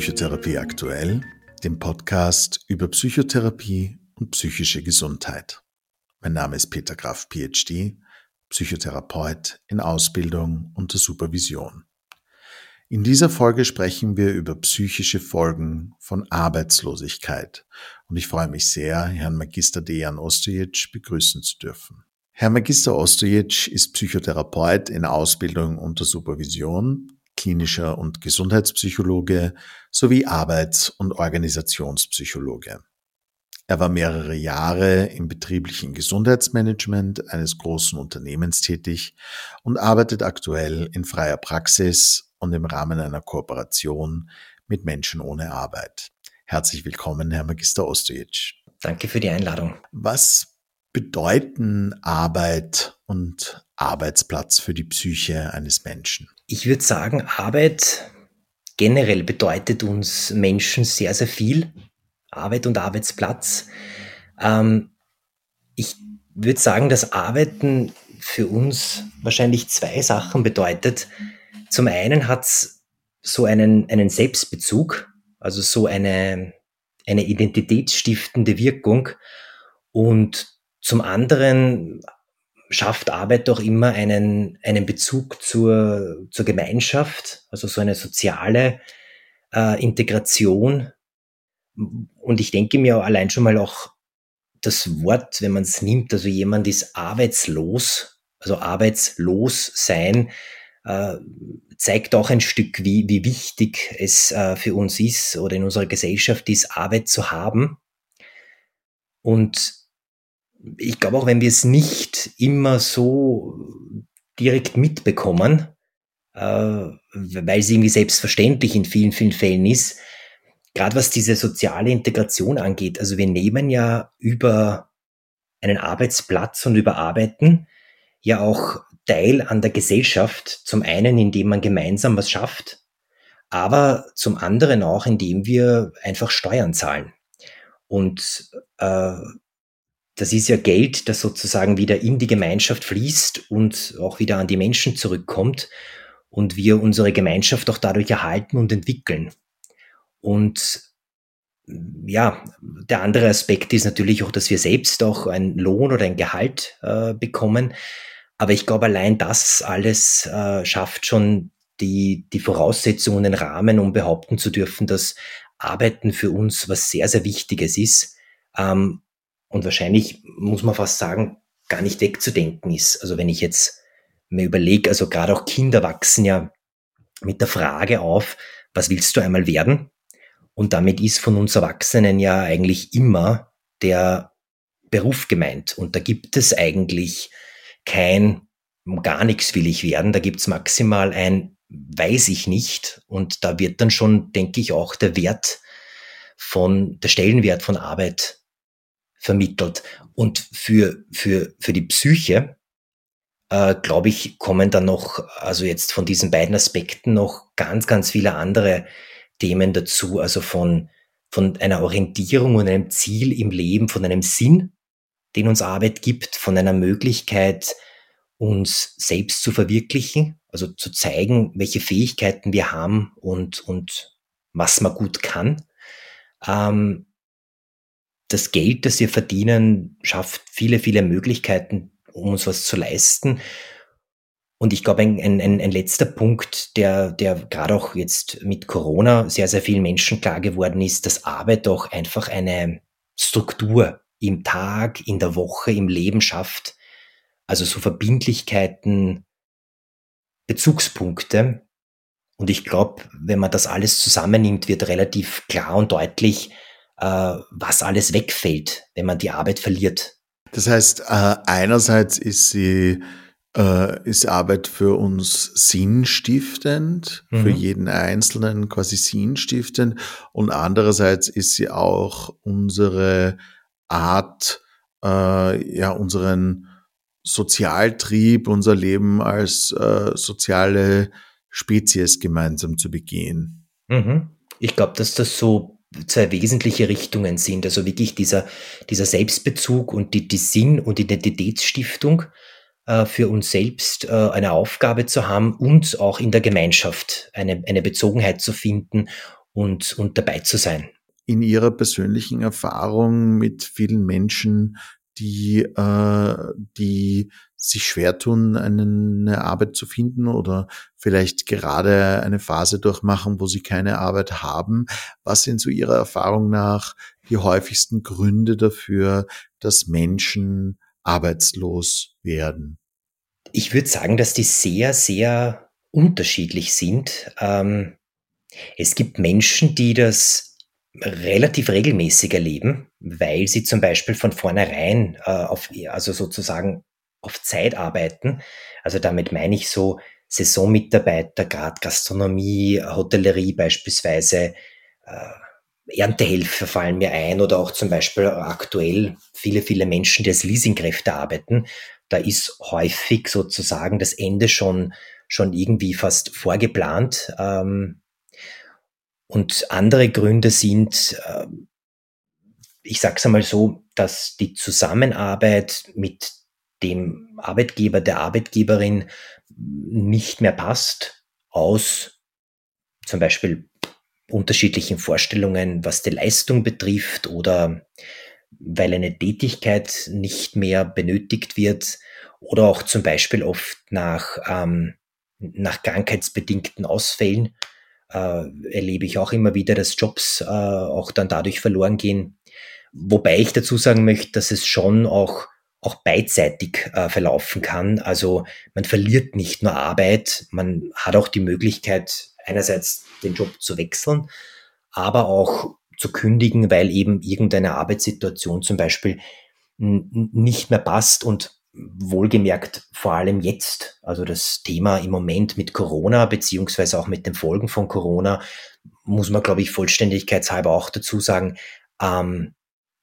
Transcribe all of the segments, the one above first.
Psychotherapie aktuell, dem Podcast über Psychotherapie und psychische Gesundheit. Mein Name ist Peter Graf, PhD, Psychotherapeut in Ausbildung unter Supervision. In dieser Folge sprechen wir über psychische Folgen von Arbeitslosigkeit und ich freue mich sehr, Herrn Magister Dejan Ostojic begrüßen zu dürfen. Herr Magister Ostojic ist Psychotherapeut in Ausbildung unter Supervision klinischer und Gesundheitspsychologe sowie Arbeits- und Organisationspsychologe. Er war mehrere Jahre im betrieblichen Gesundheitsmanagement eines großen Unternehmens tätig und arbeitet aktuell in freier Praxis und im Rahmen einer Kooperation mit Menschen ohne Arbeit. Herzlich willkommen, Herr Magister Ostojic. Danke für die Einladung. Was bedeuten Arbeit und Arbeitsplatz für die Psyche eines Menschen? Ich würde sagen, Arbeit generell bedeutet uns Menschen sehr, sehr viel. Arbeit und Arbeitsplatz. Ähm, ich würde sagen, dass Arbeiten für uns wahrscheinlich zwei Sachen bedeutet. Zum einen hat es so einen, einen Selbstbezug, also so eine, eine identitätsstiftende Wirkung. Und zum anderen schafft Arbeit doch immer einen, einen Bezug zur, zur Gemeinschaft, also so eine soziale äh, Integration. Und ich denke mir allein schon mal auch das Wort, wenn man es nimmt, also jemand ist arbeitslos, also arbeitslos sein, äh, zeigt auch ein Stück, wie, wie wichtig es äh, für uns ist oder in unserer Gesellschaft ist, Arbeit zu haben. Und ich glaube auch, wenn wir es nicht immer so direkt mitbekommen, äh, weil es irgendwie selbstverständlich in vielen, vielen Fällen ist, gerade was diese soziale Integration angeht, also wir nehmen ja über einen Arbeitsplatz und über Arbeiten ja auch Teil an der Gesellschaft, zum einen, indem man gemeinsam was schafft, aber zum anderen auch, indem wir einfach Steuern zahlen. Und äh, das ist ja Geld, das sozusagen wieder in die Gemeinschaft fließt und auch wieder an die Menschen zurückkommt und wir unsere Gemeinschaft auch dadurch erhalten und entwickeln. Und ja, der andere Aspekt ist natürlich auch, dass wir selbst auch einen Lohn oder ein Gehalt äh, bekommen. Aber ich glaube, allein das alles äh, schafft schon die, die Voraussetzungen, den Rahmen, um behaupten zu dürfen, dass Arbeiten für uns was sehr, sehr Wichtiges ist. Ähm, und wahrscheinlich muss man fast sagen, gar nicht wegzudenken ist. Also wenn ich jetzt mir überlege, also gerade auch Kinder wachsen ja mit der Frage auf, was willst du einmal werden? Und damit ist von uns Erwachsenen ja eigentlich immer der Beruf gemeint. Und da gibt es eigentlich kein gar nichts will ich werden. Da gibt's maximal ein weiß ich nicht. Und da wird dann schon, denke ich, auch der Wert von, der Stellenwert von Arbeit vermittelt. Und für, für, für die Psyche, äh, glaube ich, kommen dann noch, also jetzt von diesen beiden Aspekten noch ganz, ganz viele andere Themen dazu, also von, von einer Orientierung und einem Ziel im Leben, von einem Sinn, den uns Arbeit gibt, von einer Möglichkeit, uns selbst zu verwirklichen, also zu zeigen, welche Fähigkeiten wir haben und, und was man gut kann. Ähm, das Geld, das wir verdienen, schafft viele, viele Möglichkeiten, um uns was zu leisten. Und ich glaube, ein, ein, ein letzter Punkt, der, der gerade auch jetzt mit Corona sehr, sehr vielen Menschen klar geworden ist, dass Arbeit doch einfach eine Struktur im Tag, in der Woche, im Leben schafft. Also so Verbindlichkeiten, Bezugspunkte. Und ich glaube, wenn man das alles zusammennimmt, wird relativ klar und deutlich, was alles wegfällt, wenn man die Arbeit verliert. Das heißt, äh, einerseits ist sie äh, ist Arbeit für uns sinnstiftend, mhm. für jeden Einzelnen quasi sinnstiftend und andererseits ist sie auch unsere Art, äh, ja, unseren Sozialtrieb, unser Leben als äh, soziale Spezies gemeinsam zu begehen. Mhm. Ich glaube, dass das so zwei wesentliche Richtungen sind. Also wirklich dieser, dieser Selbstbezug und die, die Sinn- und Identitätsstiftung äh, für uns selbst äh, eine Aufgabe zu haben und auch in der Gemeinschaft eine, eine Bezogenheit zu finden und, und dabei zu sein. In Ihrer persönlichen Erfahrung mit vielen Menschen, die, äh, die sich schwer tun, eine Arbeit zu finden oder vielleicht gerade eine Phase durchmachen, wo sie keine Arbeit haben. Was sind so Ihrer Erfahrung nach die häufigsten Gründe dafür, dass Menschen arbeitslos werden? Ich würde sagen, dass die sehr, sehr unterschiedlich sind. Ähm, es gibt Menschen, die das relativ regelmäßig erleben, weil sie zum Beispiel von vornherein äh, auf, also sozusagen auf Zeit arbeiten. Also damit meine ich so Saisonmitarbeiter, gerade Gastronomie, Hotellerie beispielsweise, äh, Erntehelfer fallen mir ein oder auch zum Beispiel aktuell viele, viele Menschen, die als Leasingkräfte arbeiten. Da ist häufig sozusagen das Ende schon, schon irgendwie fast vorgeplant. Ähm, und andere Gründe sind, äh, ich sage es einmal so, dass die Zusammenarbeit mit dem Arbeitgeber, der Arbeitgeberin nicht mehr passt, aus zum Beispiel unterschiedlichen Vorstellungen, was die Leistung betrifft oder weil eine Tätigkeit nicht mehr benötigt wird oder auch zum Beispiel oft nach, ähm, nach krankheitsbedingten Ausfällen äh, erlebe ich auch immer wieder, dass Jobs äh, auch dann dadurch verloren gehen. Wobei ich dazu sagen möchte, dass es schon auch auch beidseitig äh, verlaufen kann. Also man verliert nicht nur Arbeit, man hat auch die Möglichkeit, einerseits den Job zu wechseln, aber auch zu kündigen, weil eben irgendeine Arbeitssituation zum Beispiel nicht mehr passt und wohlgemerkt vor allem jetzt, also das Thema im Moment mit Corona beziehungsweise auch mit den Folgen von Corona, muss man, glaube ich, vollständigkeitshalber auch dazu sagen, ähm,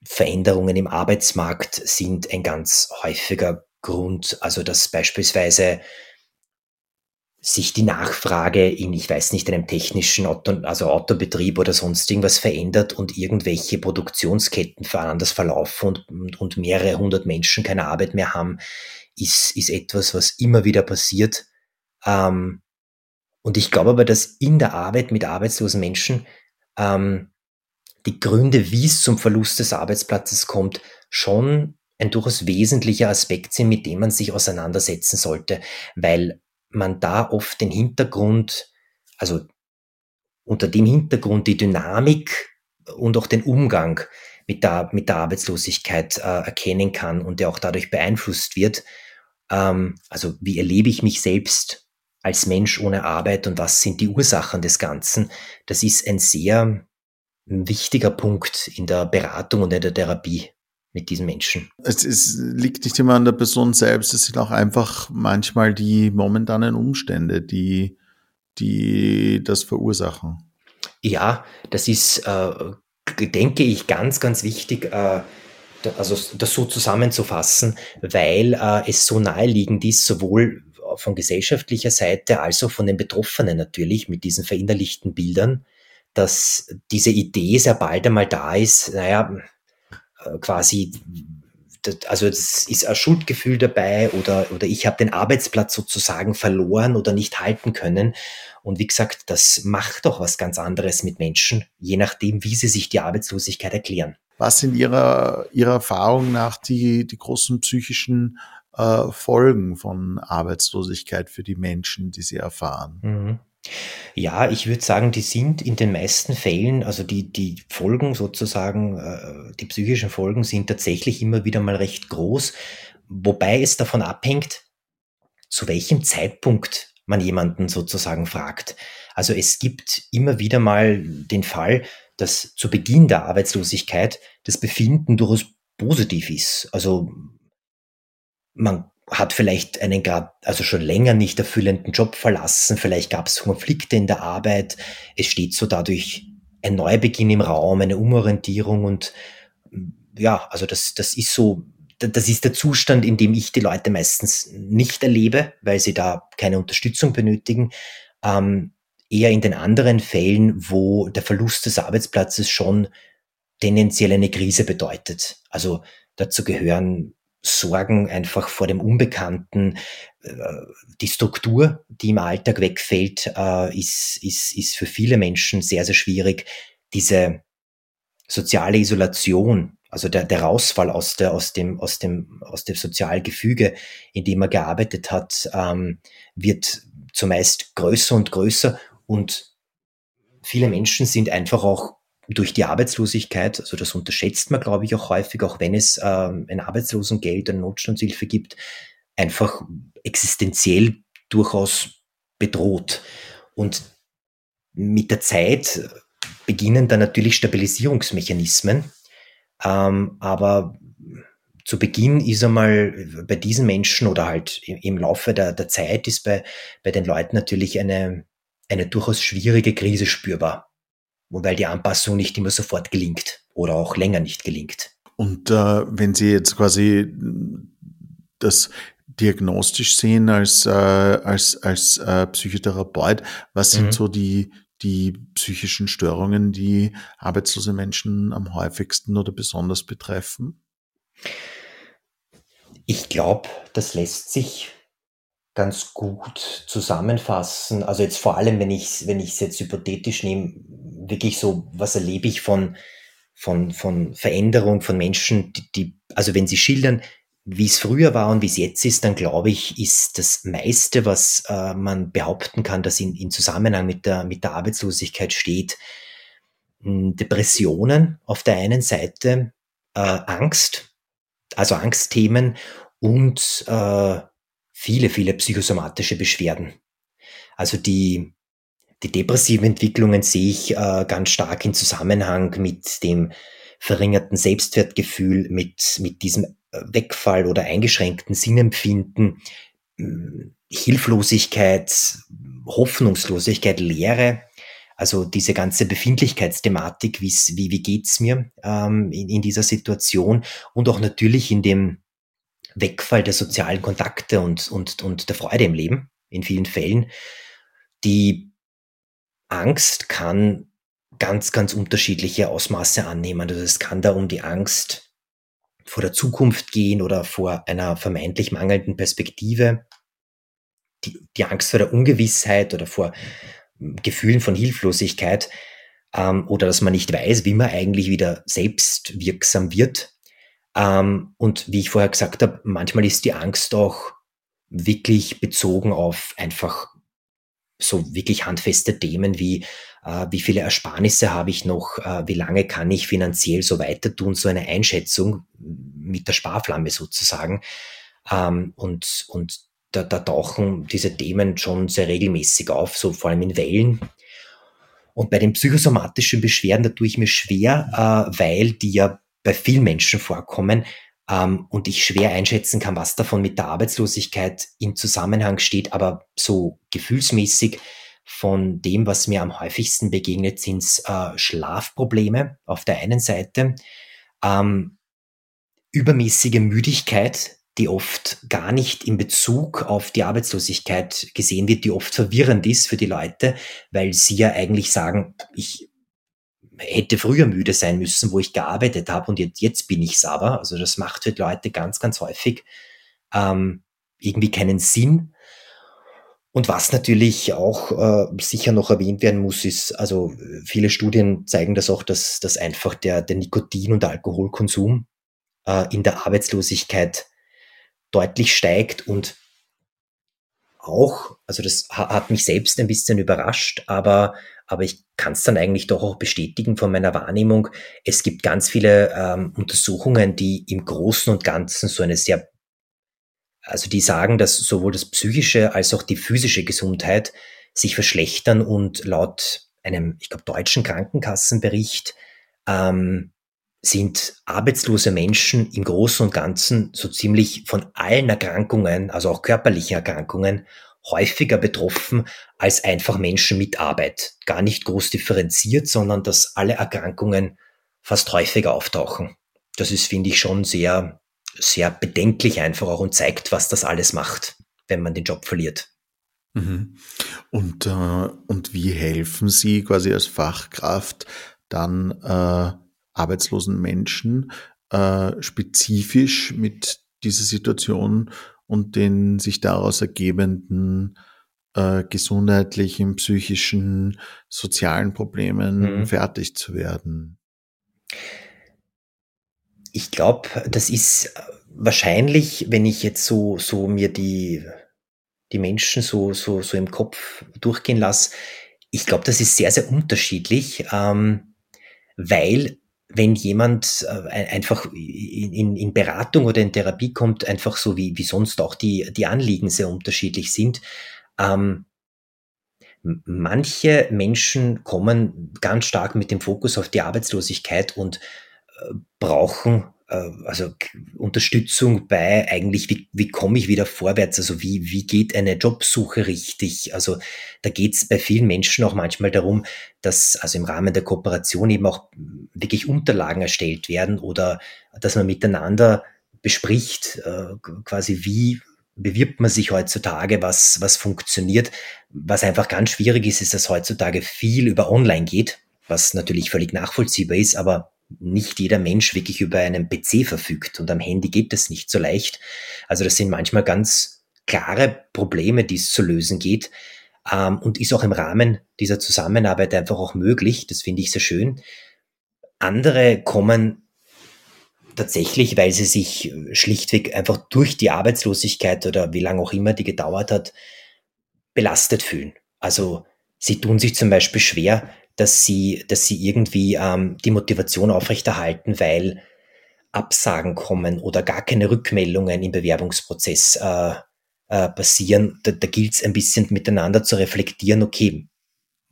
Veränderungen im Arbeitsmarkt sind ein ganz häufiger Grund. Also dass beispielsweise sich die Nachfrage in, ich weiß nicht, einem technischen Auto, also Autobetrieb oder sonst irgendwas verändert und irgendwelche Produktionsketten anders verlaufen und, und, und mehrere hundert Menschen keine Arbeit mehr haben, ist, ist etwas, was immer wieder passiert. Ähm, und ich glaube aber, dass in der Arbeit mit arbeitslosen Menschen ähm, die Gründe, wie es zum Verlust des Arbeitsplatzes kommt, schon ein durchaus wesentlicher Aspekt sind, mit dem man sich auseinandersetzen sollte, weil man da oft den Hintergrund, also unter dem Hintergrund die Dynamik und auch den Umgang mit der, mit der Arbeitslosigkeit äh, erkennen kann und der auch dadurch beeinflusst wird. Ähm, also wie erlebe ich mich selbst als Mensch ohne Arbeit und was sind die Ursachen des Ganzen? Das ist ein sehr ein wichtiger Punkt in der Beratung und in der Therapie mit diesen Menschen. Es ist, liegt nicht immer an der Person selbst, es sind auch einfach manchmal die momentanen Umstände, die, die das verursachen. Ja, das ist, äh, denke ich, ganz, ganz wichtig, äh, also das so zusammenzufassen, weil äh, es so naheliegend ist, sowohl von gesellschaftlicher Seite als auch von den Betroffenen natürlich mit diesen verinnerlichten Bildern, dass diese Idee sehr bald einmal da ist, naja, äh, quasi, also es ist ein Schuldgefühl dabei oder, oder ich habe den Arbeitsplatz sozusagen verloren oder nicht halten können. Und wie gesagt, das macht doch was ganz anderes mit Menschen, je nachdem, wie sie sich die Arbeitslosigkeit erklären. Was sind Ihrer, Ihrer Erfahrung nach die, die großen psychischen äh, Folgen von Arbeitslosigkeit für die Menschen, die sie erfahren? Mhm. Ja, ich würde sagen, die sind in den meisten Fällen, also die, die Folgen sozusagen, äh, die psychischen Folgen sind tatsächlich immer wieder mal recht groß, wobei es davon abhängt, zu welchem Zeitpunkt man jemanden sozusagen fragt. Also es gibt immer wieder mal den Fall, dass zu Beginn der Arbeitslosigkeit das Befinden durchaus positiv ist. Also man hat vielleicht einen gerade, also schon länger nicht erfüllenden Job verlassen, vielleicht gab es Konflikte in der Arbeit, es steht so dadurch ein Neubeginn im Raum, eine Umorientierung und ja, also das, das ist so, das ist der Zustand, in dem ich die Leute meistens nicht erlebe, weil sie da keine Unterstützung benötigen. Ähm, eher in den anderen Fällen, wo der Verlust des Arbeitsplatzes schon tendenziell eine Krise bedeutet. Also dazu gehören Sorgen einfach vor dem Unbekannten. Äh, die Struktur, die im Alltag wegfällt, äh, ist, ist, ist für viele Menschen sehr, sehr schwierig. Diese soziale Isolation, also der, der Rausfall aus, der, aus, dem, aus, dem, aus dem Sozialgefüge, in dem er gearbeitet hat, ähm, wird zumeist größer und größer und viele Menschen sind einfach auch durch die Arbeitslosigkeit, also das unterschätzt man, glaube ich, auch häufig, auch wenn es ähm, ein Arbeitslosengeld, eine Notstandshilfe gibt, einfach existenziell durchaus bedroht. Und mit der Zeit beginnen dann natürlich Stabilisierungsmechanismen, ähm, aber zu Beginn ist einmal bei diesen Menschen oder halt im, Laufe der, der Zeit ist bei, bei den Leuten natürlich eine, eine durchaus schwierige Krise spürbar wobei die Anpassung nicht immer sofort gelingt oder auch länger nicht gelingt. Und äh, wenn Sie jetzt quasi das diagnostisch sehen als, äh, als, als äh, Psychotherapeut, was sind mhm. so die, die psychischen Störungen, die arbeitslose Menschen am häufigsten oder besonders betreffen? Ich glaube, das lässt sich ganz gut zusammenfassen. Also jetzt vor allem, wenn ich wenn es jetzt hypothetisch nehme, wirklich so, was erlebe ich von von von Veränderung von Menschen, die, die also wenn sie schildern, wie es früher war und wie es jetzt ist, dann glaube ich, ist das meiste, was äh, man behaupten kann, dass in, in Zusammenhang mit der mit der Arbeitslosigkeit steht, hm, Depressionen auf der einen Seite, äh, Angst, also Angstthemen und äh, viele, viele psychosomatische Beschwerden. Also die, die depressiven Entwicklungen sehe ich äh, ganz stark in Zusammenhang mit dem verringerten Selbstwertgefühl, mit, mit diesem äh, Wegfall oder eingeschränkten Sinnempfinden, hm, Hilflosigkeit, Hoffnungslosigkeit, Leere, also diese ganze Befindlichkeitsthematik, wie, wie geht's mir ähm, in, in dieser Situation und auch natürlich in dem Wegfall der sozialen Kontakte und, und, und der Freude im Leben in vielen Fällen. Die Angst kann ganz, ganz unterschiedliche Ausmaße annehmen. Also es kann da um die Angst vor der Zukunft gehen oder vor einer vermeintlich mangelnden Perspektive, die, die Angst vor der Ungewissheit oder vor Gefühlen von Hilflosigkeit ähm, oder dass man nicht weiß, wie man eigentlich wieder selbst wirksam wird. Ähm, und wie ich vorher gesagt habe, manchmal ist die Angst auch wirklich bezogen auf einfach so wirklich handfeste Themen wie, äh, wie viele Ersparnisse habe ich noch, äh, wie lange kann ich finanziell so weiter tun, so eine Einschätzung mit der Sparflamme sozusagen. Ähm, und, und da, da tauchen diese Themen schon sehr regelmäßig auf, so vor allem in Wellen. Und bei den psychosomatischen Beschwerden, da tue ich mir schwer, äh, weil die ja bei vielen Menschen vorkommen ähm, und ich schwer einschätzen kann, was davon mit der Arbeitslosigkeit im Zusammenhang steht, aber so gefühlsmäßig von dem, was mir am häufigsten begegnet, sind äh, Schlafprobleme auf der einen Seite, ähm, übermäßige Müdigkeit, die oft gar nicht in Bezug auf die Arbeitslosigkeit gesehen wird, die oft verwirrend ist für die Leute, weil sie ja eigentlich sagen, ich hätte früher müde sein müssen, wo ich gearbeitet habe und jetzt, jetzt bin ich aber. Also das macht für Leute ganz, ganz häufig ähm, irgendwie keinen Sinn. Und was natürlich auch äh, sicher noch erwähnt werden muss, ist, also viele Studien zeigen das auch, dass, dass einfach der, der Nikotin- und Alkoholkonsum äh, in der Arbeitslosigkeit deutlich steigt und auch, also das hat mich selbst ein bisschen überrascht, aber aber ich kann es dann eigentlich doch auch bestätigen von meiner Wahrnehmung. Es gibt ganz viele ähm, Untersuchungen, die im Großen und Ganzen so eine sehr, also die sagen, dass sowohl das psychische als auch die physische Gesundheit sich verschlechtern und laut einem, ich glaube, deutschen Krankenkassenbericht ähm, sind arbeitslose Menschen im Großen und Ganzen so ziemlich von allen Erkrankungen, also auch körperlichen Erkrankungen, häufiger betroffen als einfach Menschen mit Arbeit. Gar nicht groß differenziert, sondern dass alle Erkrankungen fast häufiger auftauchen. Das ist, finde ich, schon sehr, sehr bedenklich einfach auch und zeigt, was das alles macht, wenn man den Job verliert. Mhm. Und, äh, und wie helfen Sie quasi als Fachkraft dann äh, arbeitslosen Menschen äh, spezifisch mit diese Situation und den sich daraus ergebenden äh, gesundheitlichen, psychischen, sozialen Problemen mhm. fertig zu werden? Ich glaube, das ist wahrscheinlich, wenn ich jetzt so, so mir die, die Menschen so, so, so im Kopf durchgehen lasse, ich glaube, das ist sehr, sehr unterschiedlich, ähm, weil wenn jemand äh, einfach in, in, Beratung oder in Therapie kommt, einfach so wie, wie sonst auch die, die Anliegen sehr unterschiedlich sind, ähm, manche Menschen kommen ganz stark mit dem Fokus auf die Arbeitslosigkeit und äh, brauchen also Unterstützung bei eigentlich, wie, wie komme ich wieder vorwärts, also wie, wie geht eine Jobsuche richtig? Also da geht es bei vielen Menschen auch manchmal darum, dass also im Rahmen der Kooperation eben auch wirklich Unterlagen erstellt werden oder dass man miteinander bespricht, äh, quasi wie bewirbt man sich heutzutage, was, was funktioniert. Was einfach ganz schwierig ist, ist, dass heutzutage viel über Online geht, was natürlich völlig nachvollziehbar ist, aber nicht jeder Mensch wirklich über einen PC verfügt und am Handy geht das nicht so leicht. Also das sind manchmal ganz klare Probleme, die es zu lösen geht ähm, und ist auch im Rahmen dieser Zusammenarbeit einfach auch möglich. Das finde ich sehr schön. Andere kommen tatsächlich, weil sie sich schlichtweg einfach durch die Arbeitslosigkeit oder wie lange auch immer die gedauert hat, belastet fühlen. Also sie tun sich zum Beispiel schwer, dass sie, dass sie irgendwie ähm, die Motivation aufrechterhalten, weil Absagen kommen oder gar keine Rückmeldungen im Bewerbungsprozess äh, äh, passieren. Da, da gilt es ein bisschen miteinander zu reflektieren, okay,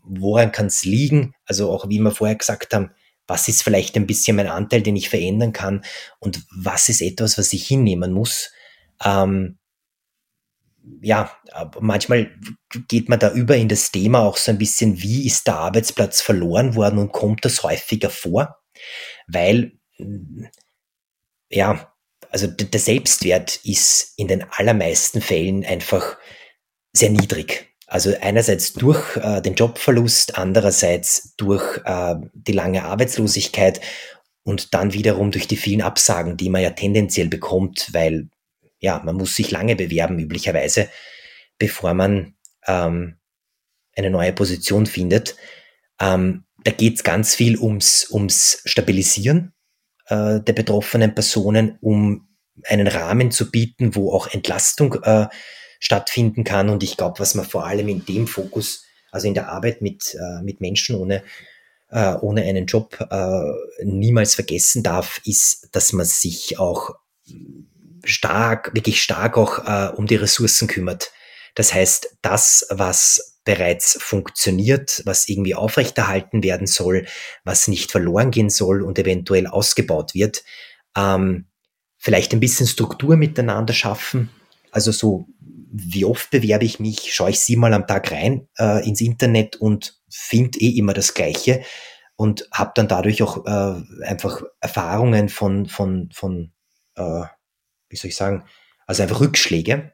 woran kann es liegen? Also auch wie wir vorher gesagt haben, was ist vielleicht ein bisschen mein Anteil, den ich verändern kann und was ist etwas, was ich hinnehmen muss. Ähm, ja, manchmal geht man da über in das Thema auch so ein bisschen, wie ist der Arbeitsplatz verloren worden und kommt das häufiger vor? Weil, ja, also der Selbstwert ist in den allermeisten Fällen einfach sehr niedrig. Also einerseits durch äh, den Jobverlust, andererseits durch äh, die lange Arbeitslosigkeit und dann wiederum durch die vielen Absagen, die man ja tendenziell bekommt, weil ja, man muss sich lange bewerben, üblicherweise, bevor man ähm, eine neue Position findet. Ähm, da geht es ganz viel ums, ums Stabilisieren äh, der betroffenen Personen, um einen Rahmen zu bieten, wo auch Entlastung äh, stattfinden kann. Und ich glaube, was man vor allem in dem Fokus, also in der Arbeit mit, äh, mit Menschen ohne, äh, ohne einen Job äh, niemals vergessen darf, ist, dass man sich auch stark, wirklich stark auch äh, um die Ressourcen kümmert. Das heißt, das, was bereits funktioniert, was irgendwie aufrechterhalten werden soll, was nicht verloren gehen soll und eventuell ausgebaut wird, ähm, vielleicht ein bisschen Struktur miteinander schaffen. Also so, wie oft bewerbe ich mich, schaue ich siebenmal am Tag rein äh, ins Internet und finde eh immer das Gleiche und habe dann dadurch auch äh, einfach Erfahrungen von, von, von äh, wie soll ich sagen, also einfach Rückschläge.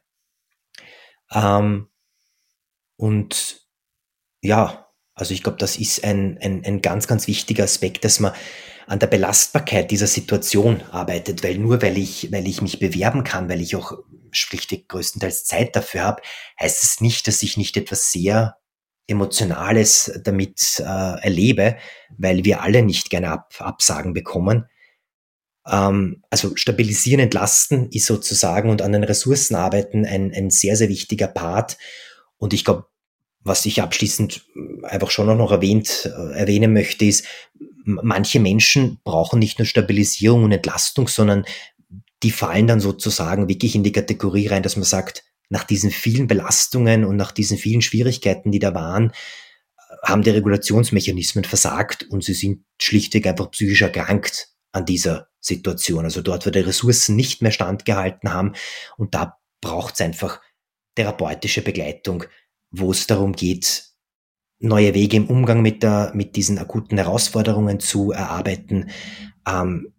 Ähm, und ja, also ich glaube, das ist ein, ein, ein ganz, ganz wichtiger Aspekt, dass man an der Belastbarkeit dieser Situation arbeitet, weil nur weil ich, weil ich mich bewerben kann, weil ich auch schlichtweg größtenteils Zeit dafür habe, heißt es das nicht, dass ich nicht etwas sehr Emotionales damit äh, erlebe, weil wir alle nicht gerne Ab Absagen bekommen. Ähm, also stabilisieren, entlasten ist sozusagen und an den Ressourcen arbeiten ein, ein sehr, sehr wichtiger Part. Und ich glaube, was ich abschließend einfach schon noch erwähnt, äh, erwähnen möchte, ist, manche Menschen brauchen nicht nur Stabilisierung und Entlastung, sondern die fallen dann sozusagen wirklich in die Kategorie rein, dass man sagt, nach diesen vielen Belastungen und nach diesen vielen Schwierigkeiten, die da waren, haben die Regulationsmechanismen versagt und sie sind schlichtweg einfach psychisch erkrankt an dieser Situation. Also dort, wo die Ressourcen nicht mehr standgehalten haben. Und da braucht es einfach therapeutische Begleitung, wo es darum geht, neue Wege im Umgang mit, der, mit diesen akuten Herausforderungen zu erarbeiten. Ähm,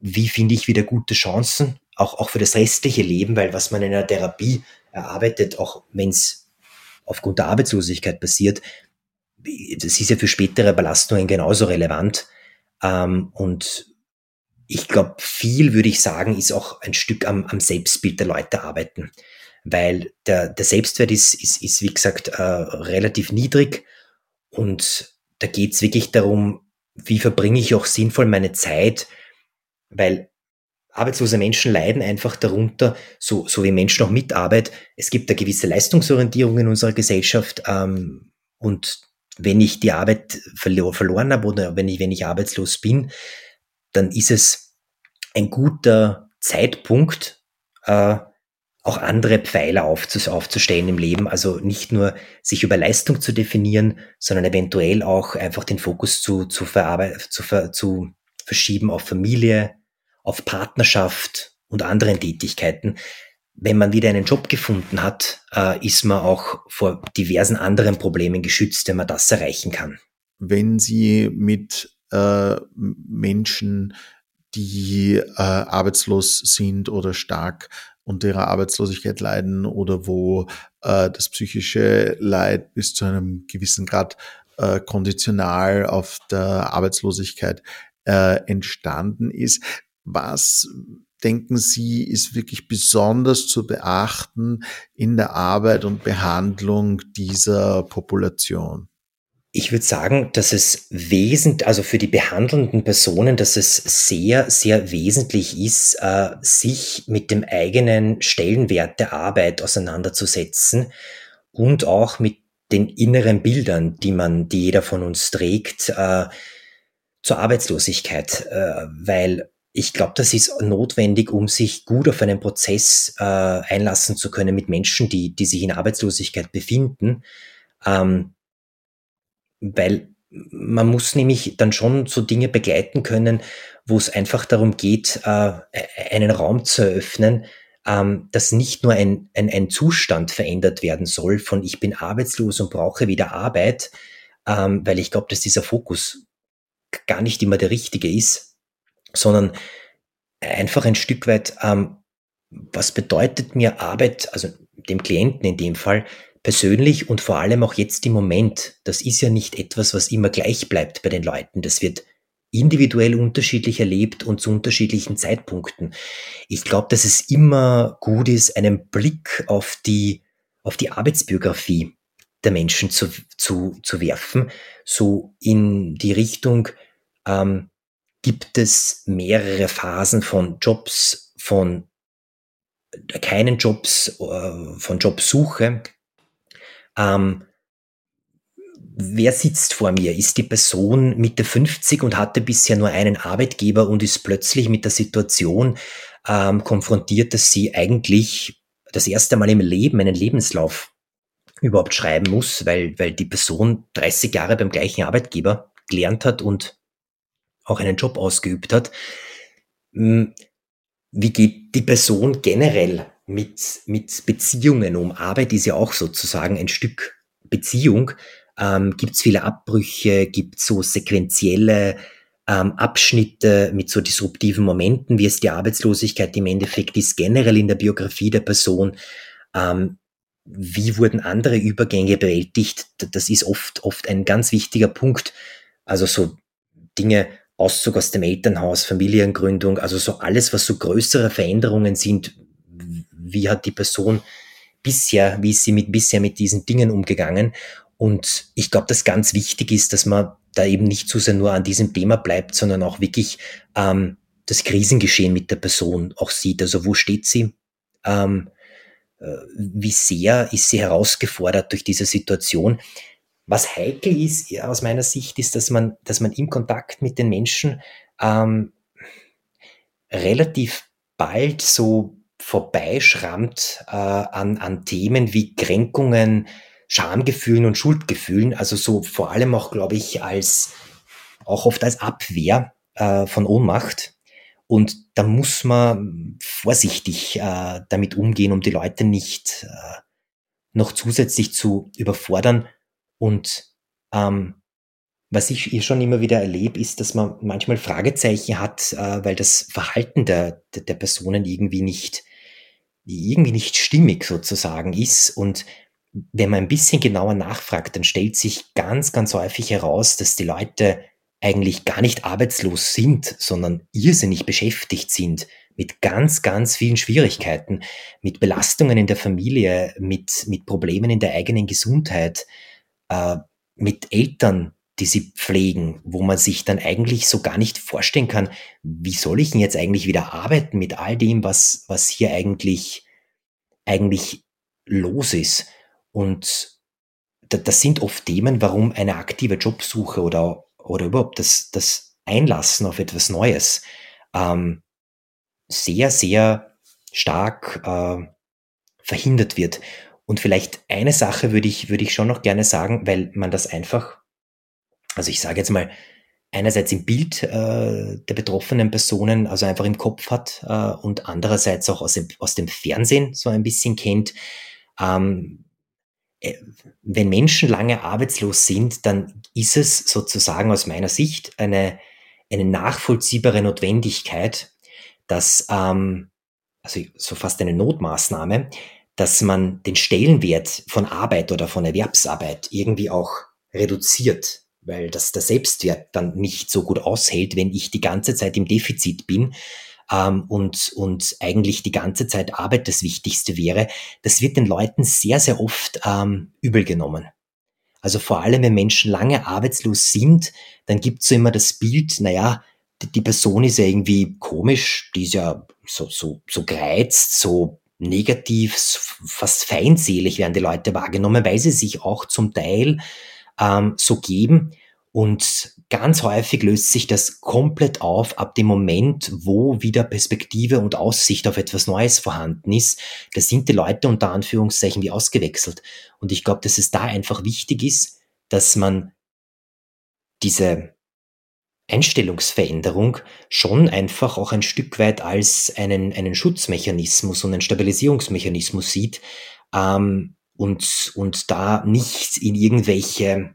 wie finde ich wieder gute Chancen, auch, auch für das restliche Leben, weil was man in der Therapie erarbeitet, auch wenn es aufgrund der Arbeitslosigkeit passiert, das ist ja für spätere Belastungen genauso relevant. Ähm, und ich glaube, viel würde ich sagen, ist auch ein Stück am, am Selbstbild der Leute arbeiten. Weil der, der Selbstwert ist, ist, ist, wie gesagt, äh, relativ niedrig. Und da geht es wirklich darum, wie verbringe ich auch sinnvoll meine Zeit, weil arbeitslose Menschen leiden einfach darunter, so, so wie Menschen auch mit Arbeit. Es gibt eine gewisse Leistungsorientierung in unserer Gesellschaft ähm, und wenn ich die Arbeit verlor, verloren habe oder wenn ich, wenn ich arbeitslos bin, dann ist es ein guter Zeitpunkt, äh, auch andere Pfeiler aufzustellen im Leben. Also nicht nur sich über Leistung zu definieren, sondern eventuell auch einfach den Fokus zu, zu, zu, ver zu verschieben auf Familie, auf Partnerschaft und anderen Tätigkeiten. Wenn man wieder einen Job gefunden hat, äh, ist man auch vor diversen anderen Problemen geschützt, wenn man das erreichen kann. Wenn Sie mit äh, Menschen, die äh, arbeitslos sind oder stark unter ihrer Arbeitslosigkeit leiden oder wo äh, das psychische Leid bis zu einem gewissen Grad äh, konditional auf der Arbeitslosigkeit äh, entstanden ist. Was denken Sie, ist wirklich besonders zu beachten in der Arbeit und Behandlung dieser Population? Ich würde sagen, dass es wesentlich, also für die behandelnden Personen, dass es sehr, sehr wesentlich ist, äh, sich mit dem eigenen Stellenwert der Arbeit auseinanderzusetzen und auch mit den inneren Bildern, die man, die jeder von uns trägt, äh, zur Arbeitslosigkeit, äh, weil ich glaube, das ist notwendig, um sich gut auf einen Prozess äh, einlassen zu können mit Menschen, die, die sich in Arbeitslosigkeit befinden. Ähm, weil man muss nämlich dann schon so Dinge begleiten können, wo es einfach darum geht, äh, einen Raum zu eröffnen, ähm, dass nicht nur ein, ein, ein Zustand verändert werden soll von ich bin arbeitslos und brauche wieder Arbeit, ähm, weil ich glaube, dass dieser Fokus gar nicht immer der richtige ist, sondern einfach ein Stück weit, ähm, was bedeutet mir Arbeit, also dem Klienten in dem Fall, persönlich und vor allem auch jetzt im Moment. Das ist ja nicht etwas, was immer gleich bleibt bei den Leuten. Das wird individuell unterschiedlich erlebt und zu unterschiedlichen Zeitpunkten. Ich glaube, dass es immer gut ist, einen Blick auf die, auf die Arbeitsbiografie der Menschen zu, zu, zu werfen, so in die Richtung, ähm, gibt es mehrere Phasen von Jobs, von keinen Jobs, äh, von Jobsuche. Ähm, wer sitzt vor mir? Ist die Person Mitte 50 und hatte bisher nur einen Arbeitgeber und ist plötzlich mit der Situation ähm, konfrontiert, dass sie eigentlich das erste Mal im Leben einen Lebenslauf überhaupt schreiben muss, weil, weil die Person 30 Jahre beim gleichen Arbeitgeber gelernt hat und auch einen Job ausgeübt hat. Hm, wie geht die Person generell mit, mit Beziehungen um? Arbeit ist ja auch sozusagen ein Stück Beziehung. Ähm, gibt es viele Abbrüche? Gibt es so sequentielle ähm, Abschnitte mit so disruptiven Momenten, wie es die Arbeitslosigkeit im Endeffekt ist, generell in der Biografie der Person? Ähm, wie wurden andere Übergänge bewältigt? Das ist oft, oft ein ganz wichtiger Punkt. Also so Dinge, Auszug aus dem Elternhaus, Familiengründung, also so alles, was so größere Veränderungen sind. Wie hat die Person bisher, wie ist sie mit, bisher mit diesen Dingen umgegangen? Und ich glaube, dass ganz wichtig ist, dass man da eben nicht zu sehr nur an diesem Thema bleibt, sondern auch wirklich ähm, das Krisengeschehen mit der Person auch sieht. Also wo steht sie? Ähm, äh, wie sehr ist sie herausgefordert durch diese Situation? Was heikel ist aus meiner Sicht, ist, dass man, dass man im Kontakt mit den Menschen ähm, relativ bald so vorbeischrammt äh, an, an Themen wie Kränkungen, Schamgefühlen und Schuldgefühlen. Also so vor allem auch, glaube ich, als auch oft als Abwehr äh, von Ohnmacht. Und da muss man vorsichtig äh, damit umgehen, um die Leute nicht äh, noch zusätzlich zu überfordern und ähm, was ich hier schon immer wieder erlebe, ist, dass man manchmal Fragezeichen hat, äh, weil das Verhalten der, der Personen irgendwie nicht, irgendwie nicht stimmig sozusagen ist. Und wenn man ein bisschen genauer nachfragt, dann stellt sich ganz, ganz häufig heraus, dass die Leute eigentlich gar nicht arbeitslos sind, sondern irrsinnig beschäftigt sind mit ganz, ganz vielen Schwierigkeiten, mit Belastungen in der Familie, mit, mit Problemen in der eigenen Gesundheit, äh, mit Eltern, die sie pflegen, wo man sich dann eigentlich so gar nicht vorstellen kann, wie soll ich denn jetzt eigentlich wieder arbeiten mit all dem, was, was hier eigentlich, eigentlich los ist. Und das sind oft Themen, warum eine aktive Jobsuche oder, oder überhaupt das, das Einlassen auf etwas Neues ähm, sehr, sehr stark äh, verhindert wird. Und vielleicht eine Sache würde ich, würde ich schon noch gerne sagen, weil man das einfach, also ich sage jetzt mal, einerseits im Bild äh, der betroffenen Personen, also einfach im Kopf hat äh, und andererseits auch aus dem, aus dem Fernsehen so ein bisschen kennt. Ähm, äh, wenn Menschen lange arbeitslos sind, dann ist es sozusagen aus meiner Sicht eine, eine nachvollziehbare Notwendigkeit, dass, ähm, also so fast eine Notmaßnahme, dass man den Stellenwert von Arbeit oder von Erwerbsarbeit irgendwie auch reduziert, weil das der Selbstwert dann nicht so gut aushält, wenn ich die ganze Zeit im Defizit bin ähm, und, und eigentlich die ganze Zeit Arbeit das Wichtigste wäre. Das wird den Leuten sehr, sehr oft ähm, übel genommen. Also vor allem, wenn Menschen lange arbeitslos sind, dann gibt's so immer das Bild, naja, die, die Person ist ja irgendwie komisch, die ist ja so, so, so gereizt, so negativ, fast feindselig werden die Leute wahrgenommen, weil sie sich auch zum Teil ähm, so geben. Und ganz häufig löst sich das komplett auf ab dem Moment, wo wieder Perspektive und Aussicht auf etwas Neues vorhanden ist. Da sind die Leute unter Anführungszeichen wie ausgewechselt. Und ich glaube, dass es da einfach wichtig ist, dass man diese Einstellungsveränderung schon einfach auch ein Stück weit als einen, einen Schutzmechanismus und einen Stabilisierungsmechanismus sieht ähm, und, und da nicht in irgendwelche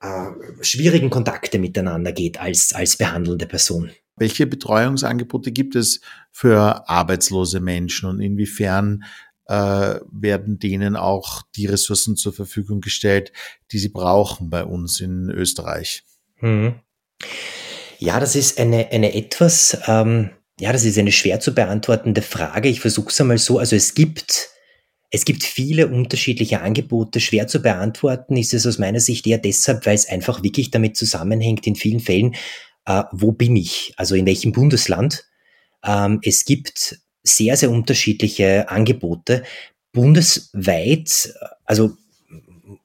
äh, schwierigen Kontakte miteinander geht als, als behandelnde Person. Welche Betreuungsangebote gibt es für arbeitslose Menschen und inwiefern äh, werden denen auch die Ressourcen zur Verfügung gestellt, die sie brauchen bei uns in Österreich? Hm. Ja, das ist eine, eine etwas, ähm, ja, das ist eine schwer zu beantwortende Frage. Ich versuche es einmal so. Also es gibt, es gibt viele unterschiedliche Angebote. Schwer zu beantworten ist es aus meiner Sicht eher deshalb, weil es einfach wirklich damit zusammenhängt, in vielen Fällen, äh, wo bin ich? Also in welchem Bundesland? Ähm, es gibt sehr, sehr unterschiedliche Angebote. Bundesweit, also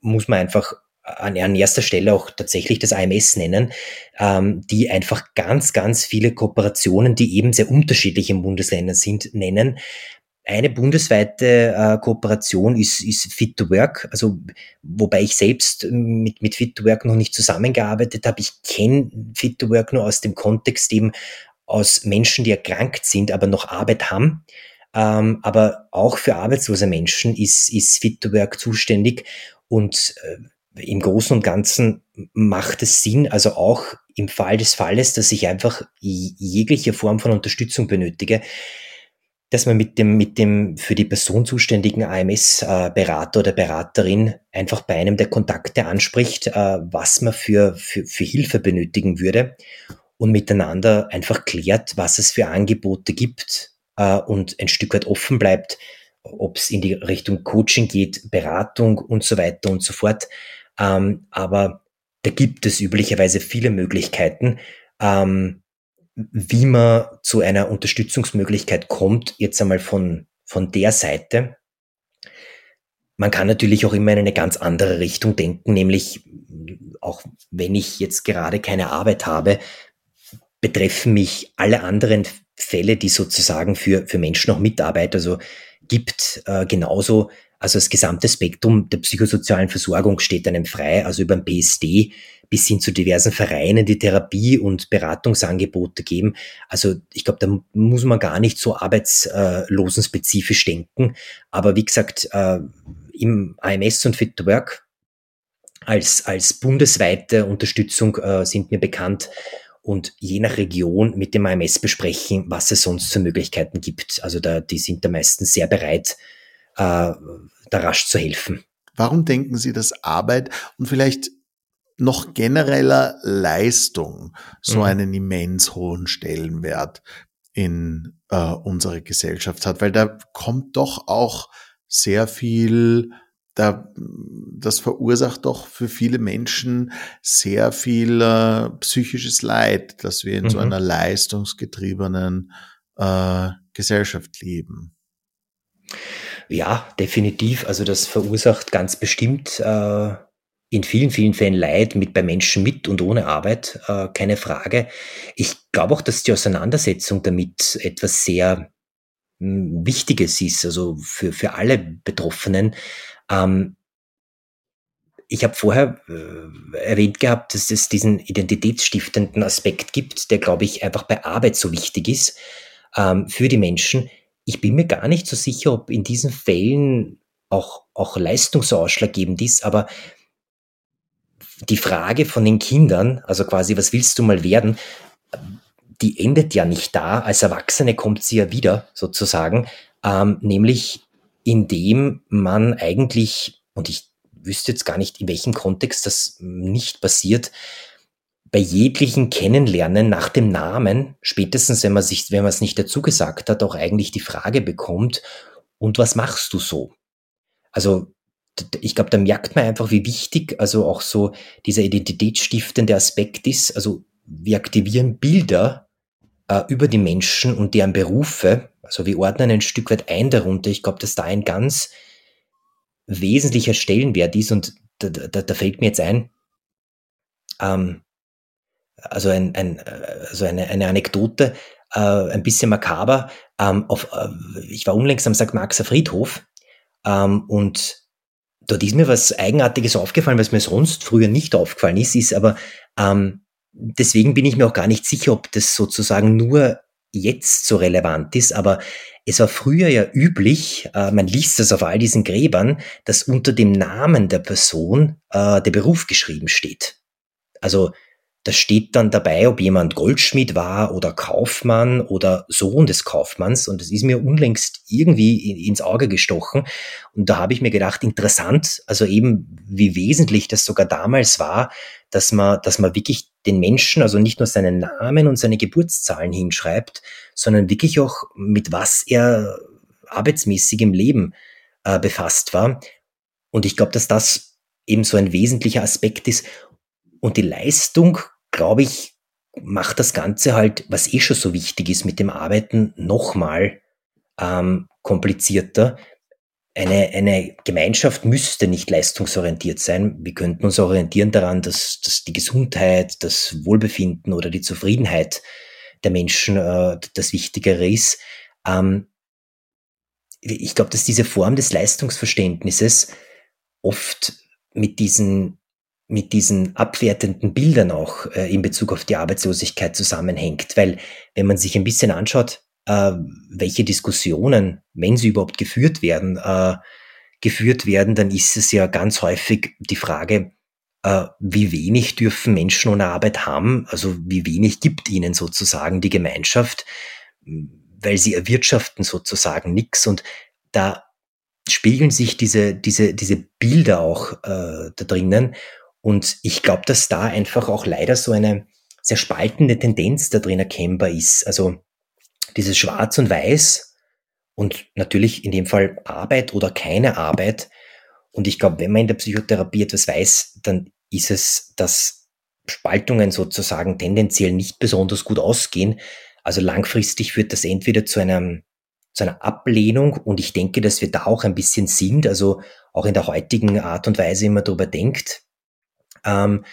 muss man einfach an, an erster Stelle auch tatsächlich das AMS nennen, ähm, die einfach ganz, ganz viele Kooperationen, die eben sehr unterschiedlich in Bundesländern sind, nennen. Eine bundesweite äh, Kooperation ist, ist Fit to Work, also wobei ich selbst mit, mit Fit to Work noch nicht zusammengearbeitet habe. Ich kenne Fit to Work nur aus dem Kontext eben aus Menschen, die erkrankt sind, aber noch Arbeit haben. Ähm, aber auch für arbeitslose Menschen ist, ist Fit to Work zuständig. Und äh, im Großen und Ganzen macht es Sinn, also auch im Fall des Falles, dass ich einfach jegliche Form von Unterstützung benötige, dass man mit dem, mit dem für die Person zuständigen AMS-Berater oder Beraterin einfach bei einem der Kontakte anspricht, äh, was man für, für, für Hilfe benötigen würde und miteinander einfach klärt, was es für Angebote gibt äh, und ein Stück weit offen bleibt, ob es in die Richtung Coaching geht, Beratung und so weiter und so fort. Ähm, aber da gibt es üblicherweise viele Möglichkeiten, ähm, wie man zu einer Unterstützungsmöglichkeit kommt, jetzt einmal von, von der Seite. Man kann natürlich auch immer in eine ganz andere Richtung denken, nämlich auch wenn ich jetzt gerade keine Arbeit habe, betreffen mich alle anderen Fälle, die sozusagen für, für Menschen auch Mitarbeit, also gibt, äh, genauso also das gesamte Spektrum der psychosozialen Versorgung steht einem frei, also über ein PSD bis hin zu diversen Vereinen, die Therapie- und Beratungsangebote geben. Also ich glaube, da muss man gar nicht so arbeitslosenspezifisch denken. Aber wie gesagt, äh, im AMS und Fit to Work als, als bundesweite Unterstützung äh, sind mir bekannt und je nach Region mit dem AMS besprechen, was es sonst für Möglichkeiten gibt. Also da, die sind da meistens sehr bereit, äh, da rasch zu helfen. Warum denken Sie, dass Arbeit und vielleicht noch genereller Leistung so mhm. einen immens hohen Stellenwert in äh, unserer Gesellschaft hat, weil da kommt doch auch sehr viel, da, das verursacht doch für viele Menschen sehr viel äh, psychisches Leid, dass wir in mhm. so einer leistungsgetriebenen äh, Gesellschaft leben. Ja, definitiv. Also das verursacht ganz bestimmt äh, in vielen, vielen Fällen Leid mit bei Menschen mit und ohne Arbeit, äh, keine Frage. Ich glaube auch, dass die Auseinandersetzung damit etwas sehr hm, Wichtiges ist, also für, für alle Betroffenen. Ähm, ich habe vorher äh, erwähnt gehabt, dass es diesen identitätsstiftenden Aspekt gibt, der, glaube ich, einfach bei Arbeit so wichtig ist ähm, für die Menschen. Ich bin mir gar nicht so sicher, ob in diesen Fällen auch, auch Leistung so ausschlaggebend ist, aber die Frage von den Kindern, also quasi, was willst du mal werden, die endet ja nicht da. Als Erwachsene kommt sie ja wieder, sozusagen, ähm, nämlich indem man eigentlich, und ich wüsste jetzt gar nicht, in welchem Kontext das nicht passiert, bei jeglichen Kennenlernen nach dem Namen, spätestens wenn man sich, wenn man es nicht dazu gesagt hat, auch eigentlich die Frage bekommt, und was machst du so? Also ich glaube, da merkt man einfach, wie wichtig also auch so dieser identitätsstiftende Aspekt ist. Also wir aktivieren Bilder äh, über die Menschen und deren Berufe. Also wir ordnen ein Stück weit ein darunter. Ich glaube, dass da ein ganz wesentlicher Stellenwert ist und da, da, da fällt mir jetzt ein, ähm, also, ein, ein, also eine, eine Anekdote, äh, ein bisschen makaber. Ähm, auf, äh, ich war unlängst am St. Marxer Friedhof ähm, und dort ist mir was Eigenartiges aufgefallen, was mir sonst früher nicht aufgefallen ist, ist aber, ähm, deswegen bin ich mir auch gar nicht sicher, ob das sozusagen nur jetzt so relevant ist, aber es war früher ja üblich, äh, man liest das auf all diesen Gräbern, dass unter dem Namen der Person äh, der Beruf geschrieben steht. Also da steht dann dabei, ob jemand Goldschmied war oder Kaufmann oder Sohn des Kaufmanns. Und das ist mir unlängst irgendwie ins Auge gestochen. Und da habe ich mir gedacht, interessant, also eben wie wesentlich das sogar damals war, dass man, dass man wirklich den Menschen, also nicht nur seinen Namen und seine Geburtszahlen hinschreibt, sondern wirklich auch mit was er arbeitsmäßig im Leben äh, befasst war. Und ich glaube, dass das eben so ein wesentlicher Aspekt ist. Und die Leistung glaube ich, macht das Ganze halt, was eh schon so wichtig ist mit dem Arbeiten, nochmal ähm, komplizierter. Eine, eine Gemeinschaft müsste nicht leistungsorientiert sein. Wir könnten uns orientieren daran, dass, dass die Gesundheit, das Wohlbefinden oder die Zufriedenheit der Menschen äh, das Wichtigere ist. Ähm, ich glaube, dass diese Form des Leistungsverständnisses oft mit diesen mit diesen abwertenden Bildern auch äh, in Bezug auf die Arbeitslosigkeit zusammenhängt. Weil wenn man sich ein bisschen anschaut, äh, welche Diskussionen, wenn sie überhaupt geführt werden, äh, geführt werden, dann ist es ja ganz häufig die Frage, äh, wie wenig dürfen Menschen ohne Arbeit haben, also wie wenig gibt ihnen sozusagen die Gemeinschaft, weil sie erwirtschaften sozusagen nichts und da spiegeln sich diese, diese, diese Bilder auch äh, da drinnen. Und ich glaube, dass da einfach auch leider so eine sehr spaltende Tendenz da drin erkennbar ist. Also dieses Schwarz und Weiß und natürlich in dem Fall Arbeit oder keine Arbeit. Und ich glaube, wenn man in der Psychotherapie etwas weiß, dann ist es, dass Spaltungen sozusagen tendenziell nicht besonders gut ausgehen. Also langfristig führt das entweder zu einem zu einer Ablehnung und ich denke, dass wir da auch ein bisschen sind, also auch in der heutigen Art und Weise, man darüber denkt, ähm,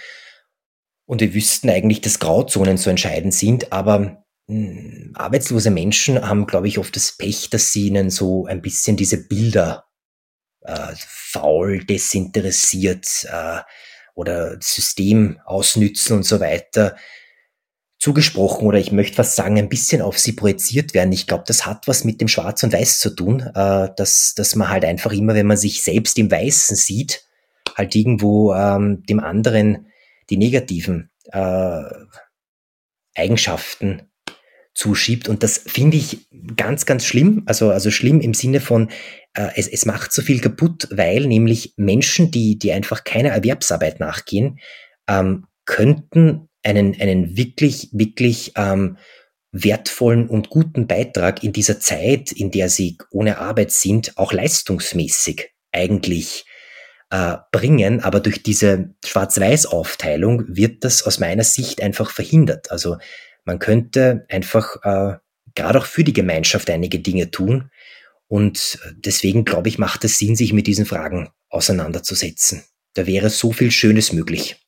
und wir wüssten eigentlich, dass Grauzonen so entscheidend sind, aber arbeitslose Menschen haben, glaube ich, oft das Pech, dass sie ihnen so ein bisschen diese Bilder äh, faul, desinteressiert äh, oder System ausnützen und so weiter zugesprochen oder ich möchte fast sagen, ein bisschen auf sie projiziert werden. Ich glaube, das hat was mit dem Schwarz und Weiß zu tun, äh, dass, dass man halt einfach immer, wenn man sich selbst im Weißen sieht, halt irgendwo ähm, dem anderen die negativen äh, Eigenschaften zuschiebt. Und das finde ich ganz, ganz schlimm. Also, also schlimm im Sinne von, äh, es, es macht so viel kaputt, weil nämlich Menschen, die, die einfach keiner Erwerbsarbeit nachgehen, ähm, könnten einen, einen wirklich, wirklich ähm, wertvollen und guten Beitrag in dieser Zeit, in der sie ohne Arbeit sind, auch leistungsmäßig eigentlich äh, bringen. Aber durch diese Schwarz-Weiß-Aufteilung wird das aus meiner Sicht einfach verhindert. Also man könnte einfach äh, gerade auch für die Gemeinschaft einige Dinge tun. Und deswegen glaube ich, macht es Sinn, sich mit diesen Fragen auseinanderzusetzen. Da wäre so viel Schönes möglich.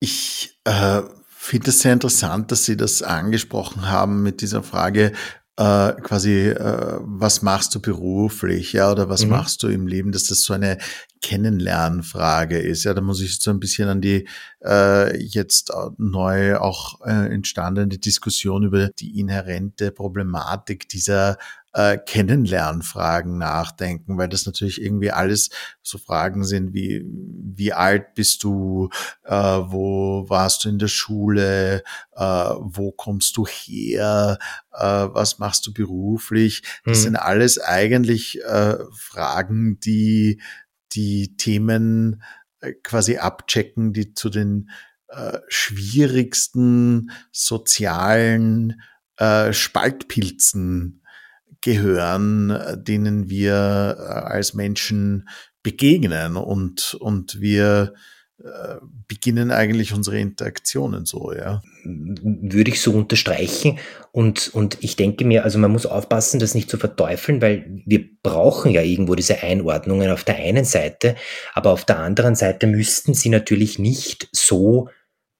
Ich äh, finde es sehr interessant, dass Sie das angesprochen haben mit dieser Frage, äh, quasi, äh, was machst du beruflich, ja, oder was mhm. machst du im Leben, dass das so eine Kennenlernfrage ist. Ja, da muss ich so ein bisschen an die äh, jetzt neu auch äh, entstandene Diskussion über die inhärente Problematik dieser äh, Kennenlernfragen nachdenken, weil das natürlich irgendwie alles so Fragen sind wie, wie alt bist du, äh, wo warst du in der Schule, äh, wo kommst du her, äh, was machst du beruflich. Das mhm. sind alles eigentlich äh, Fragen, die die Themen äh, quasi abchecken, die zu den schwierigsten sozialen Spaltpilzen gehören, äh, denen wir äh, als Menschen begegnen und, und wir äh, beginnen eigentlich unsere Interaktionen so, ja. Würde ich so unterstreichen. Und, und ich denke mir, also man muss aufpassen, das nicht zu verteufeln, weil wir brauchen ja irgendwo diese Einordnungen auf der einen Seite, aber auf der anderen Seite müssten sie natürlich nicht so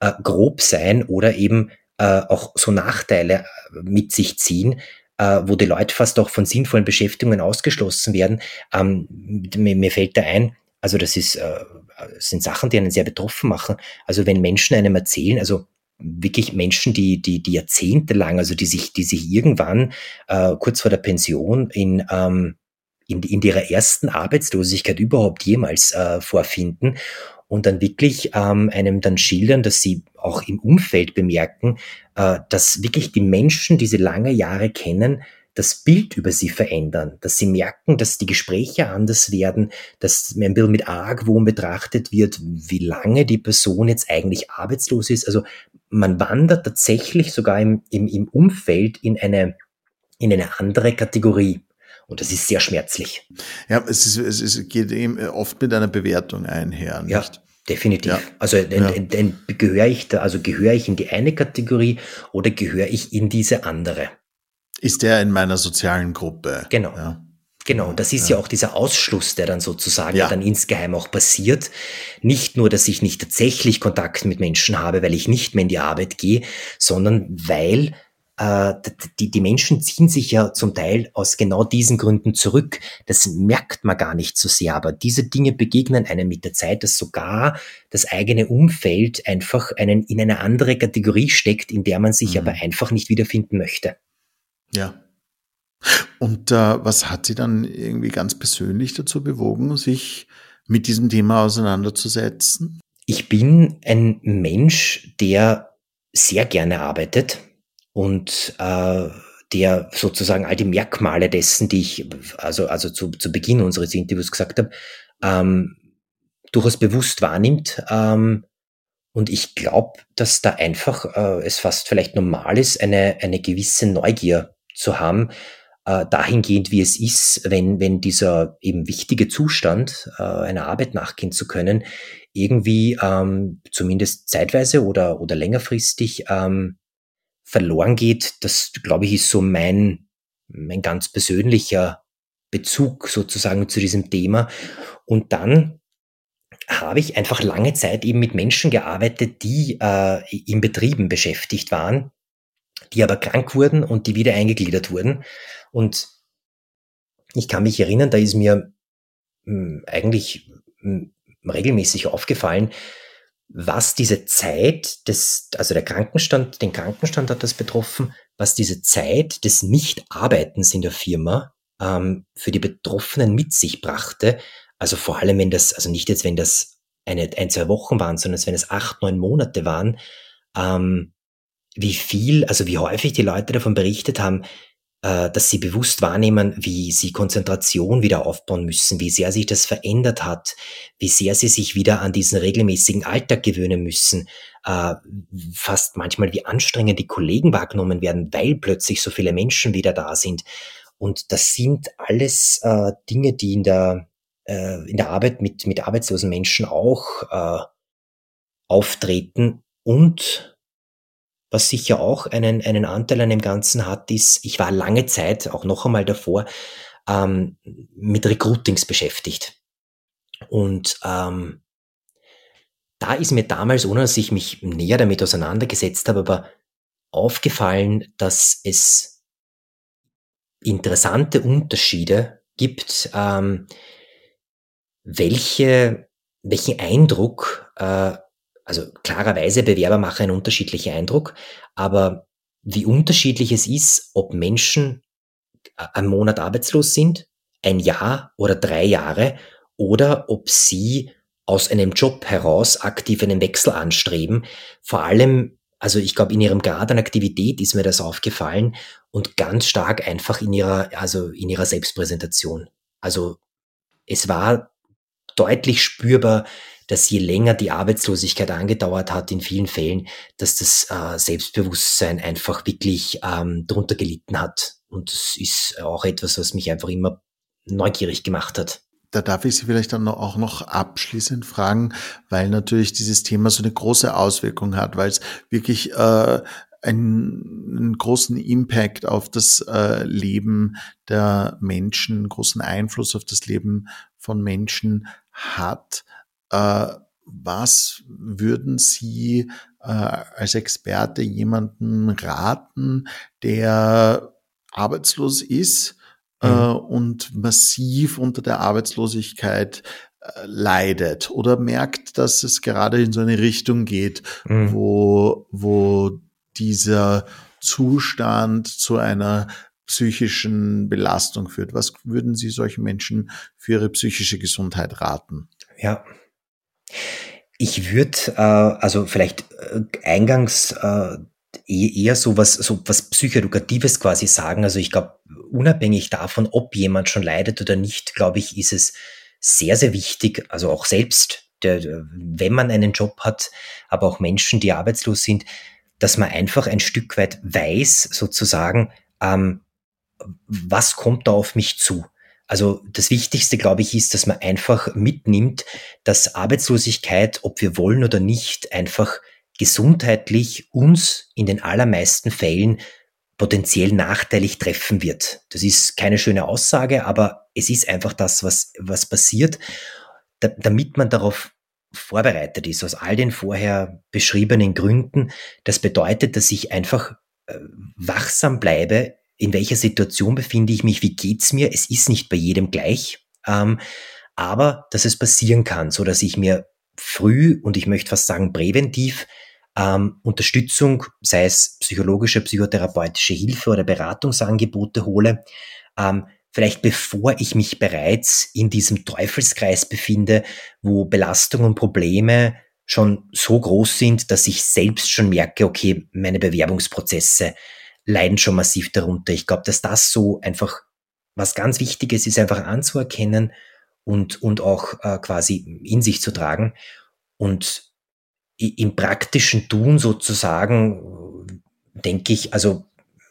äh, grob sein oder eben äh, auch so Nachteile mit sich ziehen, äh, wo die Leute fast auch von sinnvollen Beschäftigungen ausgeschlossen werden. Ähm, mir, mir fällt da ein, also das ist, äh, sind Sachen, die einen sehr betroffen machen. Also wenn Menschen einem erzählen, also wirklich Menschen, die, die, die jahrzehntelang, also die sich, die sich irgendwann äh, kurz vor der Pension in, ähm, in, in ihrer ersten Arbeitslosigkeit überhaupt jemals äh, vorfinden und dann wirklich ähm, einem dann schildern, dass sie auch im Umfeld bemerken, äh, dass wirklich die Menschen, die sie lange Jahre kennen, das Bild über sie verändern, dass sie merken, dass die Gespräche anders werden, dass ein bisschen mit Argwohn betrachtet wird, wie lange die Person jetzt eigentlich arbeitslos ist. Also man wandert tatsächlich sogar im, im, im Umfeld in eine, in eine andere Kategorie. Und das ist sehr schmerzlich. Ja, es, ist, es, ist, geht eben oft mit einer Bewertung einher. Nicht? Ja, definitiv. Ja. Also ja. gehöre ich da, also gehöre ich in die eine Kategorie oder gehöre ich in diese andere? Ist der in meiner sozialen Gruppe? Genau. Ja. Genau, das ist ja. ja. auch dieser Ausschluss, der dann sozusagen ja. dann insgeheim auch passiert. Nicht nur, dass ich nicht tatsächlich Kontakt mit Menschen habe, weil ich nicht mehr in die Arbeit gehe, sondern weil äh, die, die Menschen ziehen sich ja zum Teil aus genau diesen Gründen zurück. Das merkt man gar nicht so sehr, aber diese Dinge begegnen einem mit der Zeit, dass sogar das eigene Umfeld einfach einen in eine andere Kategorie steckt, in der man sich mhm. aber einfach nicht wiederfinden möchte. Ja. Und äh, was hat Sie dann irgendwie ganz persönlich dazu bewogen, sich mit diesem Thema auseinanderzusetzen? Ich bin ein Mensch, der sehr gerne arbeitet und äh, der sozusagen all die Merkmale dessen, die ich also, also zu, zu Beginn unseres Interviews gesagt habe, ähm, durchaus bewusst wahrnimmt. Ähm, und ich glaube, dass da einfach äh, es fast vielleicht normal ist, eine, eine gewisse Neugier zu haben, äh, dahingehend, wie es ist, wenn, wenn dieser eben wichtige Zustand, äh, einer Arbeit nachgehen zu können, irgendwie ähm, zumindest zeitweise oder, oder längerfristig ähm, verloren geht. Das, glaube ich, ist so mein, mein ganz persönlicher Bezug sozusagen zu diesem Thema. Und dann habe ich einfach lange Zeit eben mit Menschen gearbeitet, die äh, in Betrieben beschäftigt waren, die aber krank wurden und die wieder eingegliedert wurden. Und ich kann mich erinnern, da ist mir mh, hm, eigentlich mh, hm, regelmäßig aufgefallen, was diese Zeit des, also der Krankenstand, den Krankenstand hat das betroffen, was diese Zeit des Nichtarbeitens in der Firma ähm, für die Betroffenen mit sich brachte. Also vor allem, wenn das, also nicht jetzt, wenn das eine, ein, zwei Wochen waren, sondern wenn es acht, neun Monate waren, ähm, wie viel, also wie häufig die Leute davon berichtet haben, dass sie bewusst wahrnehmen, wie sie Konzentration wieder aufbauen müssen, wie sehr sich das verändert hat, wie sehr sie sich wieder an diesen regelmäßigen Alltag gewöhnen müssen, äh, fast manchmal wie anstrengend die Kollegen wahrgenommen werden, weil plötzlich so viele Menschen wieder da sind. Und das sind alles äh, Dinge, die in der, äh, in der Arbeit mit, mit arbeitslosen Menschen auch äh, auftreten und was sicher auch einen, einen Anteil an dem Ganzen hat, ist, ich war lange Zeit, auch noch einmal davor, ähm, mit Recruitings beschäftigt. Und ähm, da ist mir damals, ohne dass ich mich näher damit auseinandergesetzt habe, aber aufgefallen, dass es interessante Unterschiede gibt, ähm, welche, welchen Eindruck äh, also klarerweise, Bewerber machen einen unterschiedlichen Eindruck, aber wie unterschiedlich es ist, ob Menschen einen Monat arbeitslos sind, ein Jahr oder drei Jahre, oder ob sie aus einem Job heraus aktiv einen Wechsel anstreben. Vor allem, also ich glaube, in ihrem Grad an Aktivität ist mir das aufgefallen und ganz stark einfach in ihrer, also in ihrer Selbstpräsentation. Also es war deutlich spürbar, dass je länger die Arbeitslosigkeit angedauert hat, in vielen Fällen, dass das äh, Selbstbewusstsein einfach wirklich ähm, darunter gelitten hat. Und das ist auch etwas, was mich einfach immer neugierig gemacht hat. Da darf ich Sie vielleicht dann auch noch abschließend fragen, weil natürlich dieses Thema so eine große Auswirkung hat, weil es wirklich äh, einen, einen großen Impact auf das äh, Leben der Menschen, großen Einfluss auf das Leben von Menschen hat. Äh, was würden Sie äh, als Experte jemanden raten, der arbeitslos ist äh, mhm. und massiv unter der Arbeitslosigkeit leidet oder merkt, dass es gerade in so eine Richtung geht, mhm. wo, wo dieser Zustand zu einer psychischen Belastung führt. Was würden Sie solchen Menschen für ihre psychische Gesundheit raten? Ja, ich würde, äh, also vielleicht äh, eingangs äh, e-, eher so was, so was Psychoedukatives quasi sagen. Also ich glaube, unabhängig davon, ob jemand schon leidet oder nicht, glaube ich, ist es sehr, sehr wichtig, also auch selbst, der, wenn man einen Job hat, aber auch Menschen, die arbeitslos sind, dass man einfach ein Stück weit weiß, sozusagen, ähm, was kommt da auf mich zu? Also das Wichtigste, glaube ich, ist, dass man einfach mitnimmt, dass Arbeitslosigkeit, ob wir wollen oder nicht, einfach gesundheitlich uns in den allermeisten Fällen potenziell nachteilig treffen wird. Das ist keine schöne Aussage, aber es ist einfach das, was, was passiert, da, damit man darauf vorbereitet ist, aus all den vorher beschriebenen Gründen. Das bedeutet, dass ich einfach äh, wachsam bleibe in welcher Situation befinde ich mich, wie geht's mir. Es ist nicht bei jedem gleich, ähm, aber dass es passieren kann, so dass ich mir früh und ich möchte fast sagen präventiv ähm, Unterstützung, sei es psychologische, psychotherapeutische Hilfe oder Beratungsangebote hole, ähm, vielleicht bevor ich mich bereits in diesem Teufelskreis befinde, wo Belastungen und Probleme schon so groß sind, dass ich selbst schon merke, okay, meine Bewerbungsprozesse leiden schon massiv darunter. Ich glaube, dass das so einfach was ganz Wichtiges ist, einfach anzuerkennen und, und auch äh, quasi in sich zu tragen. Und im praktischen Tun sozusagen, denke ich, also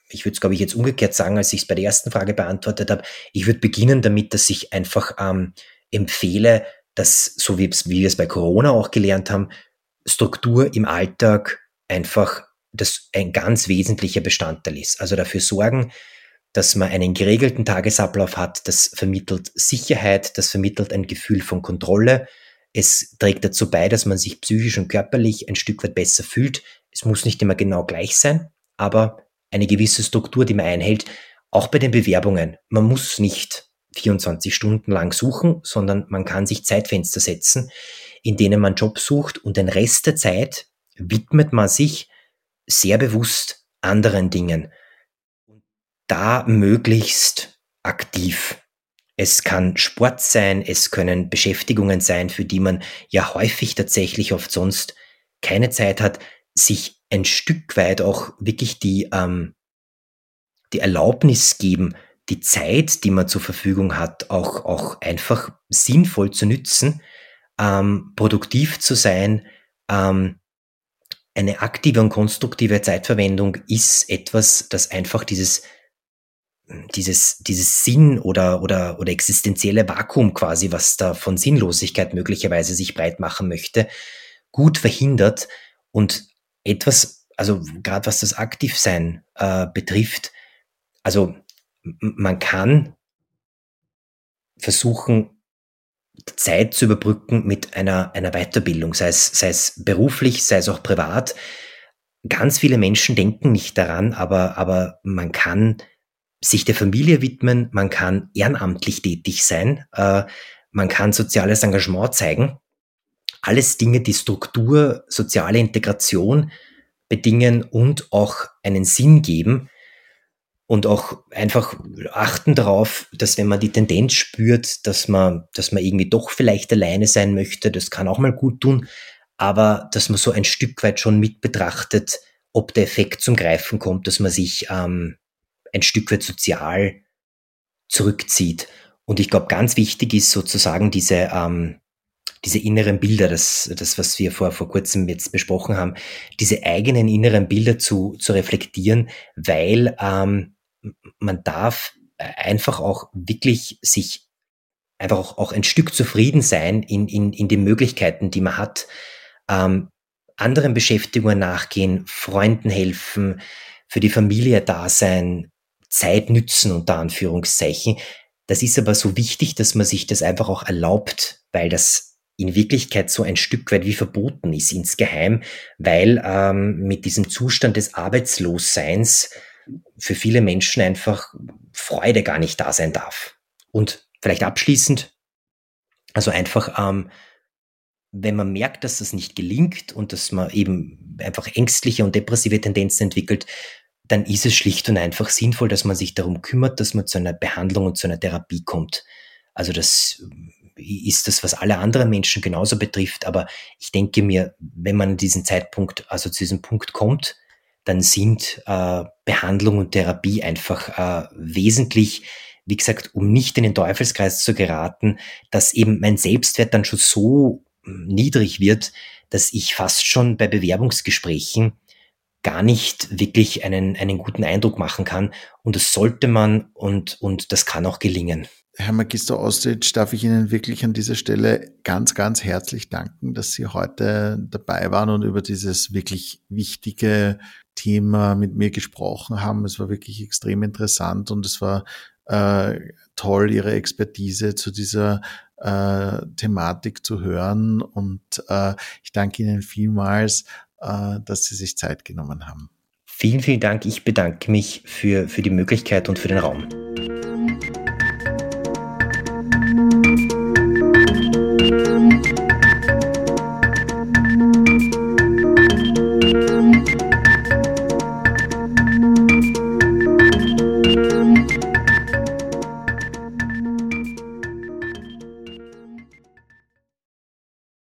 ich würde es, glaube ich, jetzt umgekehrt sagen, als ich es bei der ersten Frage beantwortet habe, ich würde beginnen damit, dass ich einfach ähm, empfehle, dass, so wie, wie wir es bei Corona auch gelernt haben, Struktur im Alltag einfach das ein ganz wesentlicher Bestandteil ist. Also dafür sorgen, dass man einen geregelten Tagesablauf hat, das vermittelt Sicherheit, das vermittelt ein Gefühl von Kontrolle. Es trägt dazu bei, dass man sich psychisch und körperlich ein Stück weit besser fühlt. Es muss nicht immer genau gleich sein, aber eine gewisse Struktur, die man einhält, auch bei den Bewerbungen. Man muss nicht 24 Stunden lang suchen, sondern man kann sich Zeitfenster setzen, in denen man Job sucht und den Rest der Zeit widmet man sich sehr bewusst anderen Dingen. Da möglichst aktiv. Es kann Sport sein, es können Beschäftigungen sein, für die man ja häufig tatsächlich oft sonst keine Zeit hat, sich ein Stück weit auch wirklich die, ähm, die Erlaubnis geben, die Zeit, die man zur Verfügung hat, auch, auch einfach sinnvoll zu nützen, ähm, produktiv zu sein. Ähm, eine aktive und konstruktive Zeitverwendung ist etwas, das einfach dieses, dieses, dieses Sinn oder, oder, oder existenzielle Vakuum quasi, was da von Sinnlosigkeit möglicherweise sich breit machen möchte, gut verhindert und etwas, also gerade was das Aktivsein äh, betrifft, also man kann versuchen, Zeit zu überbrücken mit einer, einer Weiterbildung, sei es, sei es beruflich, sei es auch privat. Ganz viele Menschen denken nicht daran, aber, aber man kann sich der Familie widmen, man kann ehrenamtlich tätig sein, äh, man kann soziales Engagement zeigen. Alles Dinge, die Struktur, soziale Integration bedingen und auch einen Sinn geben, und auch einfach achten darauf, dass wenn man die Tendenz spürt, dass man, dass man irgendwie doch vielleicht alleine sein möchte, das kann auch mal gut tun, aber dass man so ein Stück weit schon mit betrachtet, ob der Effekt zum Greifen kommt, dass man sich ähm, ein Stück weit sozial zurückzieht. Und ich glaube, ganz wichtig ist sozusagen diese, ähm, diese inneren Bilder, das, das, was wir vor, vor kurzem jetzt besprochen haben, diese eigenen inneren Bilder zu, zu reflektieren, weil ähm, man darf einfach auch wirklich sich einfach auch, auch ein Stück zufrieden sein in, in, in den Möglichkeiten, die man hat, ähm, anderen Beschäftigungen nachgehen, Freunden helfen, für die Familie da sein, Zeit nützen unter Anführungszeichen. Das ist aber so wichtig, dass man sich das einfach auch erlaubt, weil das in Wirklichkeit so ein Stück weit wie verboten ist insgeheim, weil ähm, mit diesem Zustand des Arbeitslosseins für viele Menschen einfach Freude gar nicht da sein darf. Und vielleicht abschließend, also einfach, ähm, wenn man merkt, dass das nicht gelingt und dass man eben einfach ängstliche und depressive Tendenzen entwickelt, dann ist es schlicht und einfach sinnvoll, dass man sich darum kümmert, dass man zu einer Behandlung und zu einer Therapie kommt. Also das ist das, was alle anderen Menschen genauso betrifft. Aber ich denke mir, wenn man diesen Zeitpunkt, also zu diesem Punkt kommt, dann sind äh, Behandlung und Therapie einfach äh, wesentlich, wie gesagt, um nicht in den Teufelskreis zu geraten, dass eben mein Selbstwert dann schon so hm, niedrig wird, dass ich fast schon bei Bewerbungsgesprächen gar nicht wirklich einen, einen guten Eindruck machen kann. Und das sollte man und, und das kann auch gelingen. Herr Magister Ostrich, darf ich Ihnen wirklich an dieser Stelle ganz, ganz herzlich danken, dass Sie heute dabei waren und über dieses wirklich wichtige Thema mit mir gesprochen haben. Es war wirklich extrem interessant und es war äh, toll, Ihre Expertise zu dieser äh, Thematik zu hören. Und äh, ich danke Ihnen vielmals, äh, dass Sie sich Zeit genommen haben. Vielen, vielen Dank. Ich bedanke mich für, für die Möglichkeit und für den Raum.